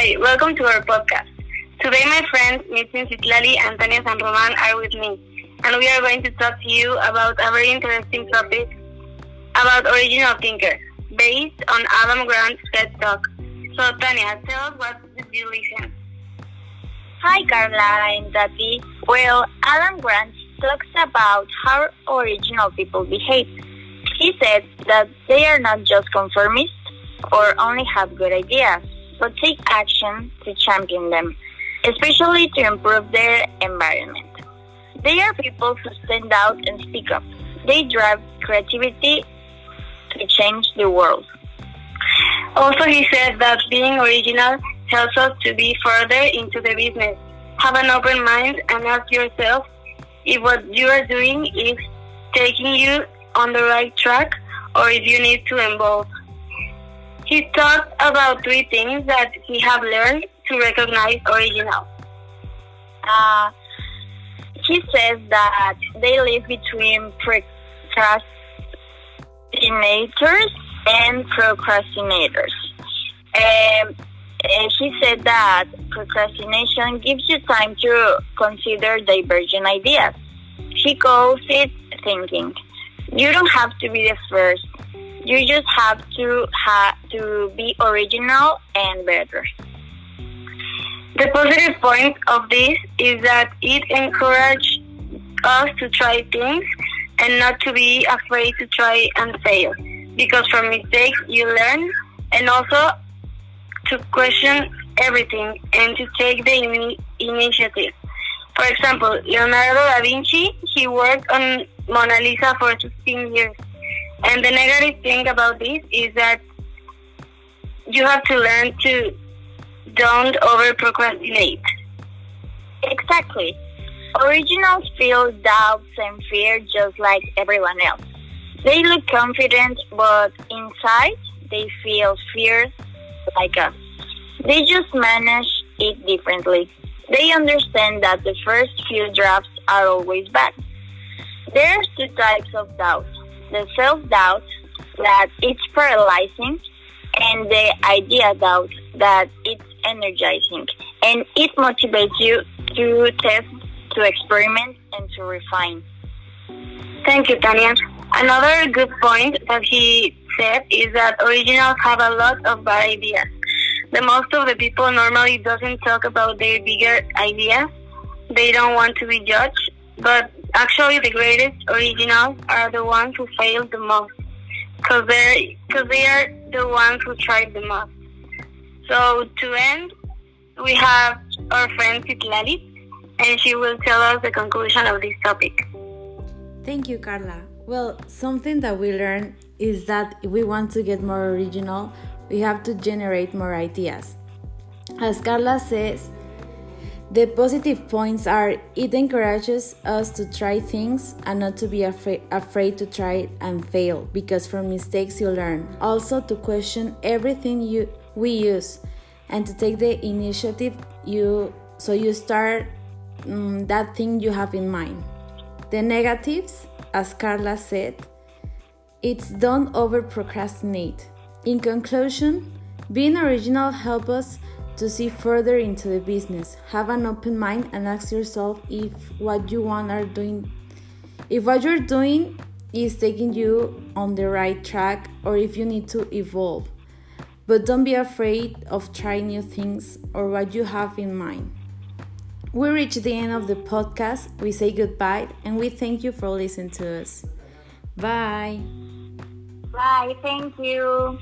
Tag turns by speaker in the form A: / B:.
A: Hi, welcome to our podcast. Today, my friends Mitzi Citlali and Tania San Roman are with me, and we are going to talk to you about a very interesting topic about original thinker, based on Adam Grant's TED Talk. So, Tania, tell us what did you listen?
B: Hi, Carla and Tati. Well, Adam Grant talks about how original people behave. He said that they are not just conformists or only have good ideas, but take action to champion them, especially to improve their environment. They are people who stand out and speak up. They drive creativity to change the world.
A: Also, he said that being original helps us to be further into the business. Have an open mind and ask yourself if what you are doing is taking you on the right track or if you need to evolve. He talked about three things that he have learned to recognize original.
B: Uh, he says that they live between precrastinators and procrastinators. Um, he said that procrastination gives you time to consider divergent ideas. He calls it thinking. You don't have to be the first. You just have to have to be original and better.
A: The positive point of this is that it encourages us to try things and not to be afraid to try and fail. Because from mistakes you learn and also to question everything and to take the in- initiative. For example, Leonardo da Vinci, he worked on Mona Lisa for 16 years. And the negative thing about this is that you have to learn to don't over procrastinate.
B: Exactly. Originals feel doubts and fear just like everyone else. They look confident, but inside they feel fear like us. They just manage it differently. They understand that the first few drafts are always bad. There's two types of doubt. The self-doubt that it's paralyzing and the idea doubt that it's energizing and it motivates you to test, to experiment and to refine.
A: Thank you, Tania. Another good point that he said is that originals have a lot of bad ideas. The most of the people normally doesn't talk about their bigger ideas. They don't want to be judged, but actually the greatest originals are the ones who fail the most because they because they are the ones who tried the most. So to end, we have our friend Citlali, and she will tell us the conclusion of this topic.
C: Thank you, Carla. Well, something that we learned is that if we want to get more original, we have to generate more ideas. As Carla says, the positive points are it encourages us to try things and not to be afraid, afraid to try and fail because from mistakes you learn. Also to question everything you we use and to take the initiative you so you start um, that thing you have in mind. The negatives, as Carla said, it's don't over procrastinate. In conclusion, being original helps us to see further into the business. Have an open mind and ask yourself if what you want are doing if what you're doing is taking you on the right track or if you need to evolve. But don't be afraid of trying new things or what you have in mind. We reach the end of the podcast. We say goodbye and we thank you for listening to us. Bye.
B: Bye. Thank you.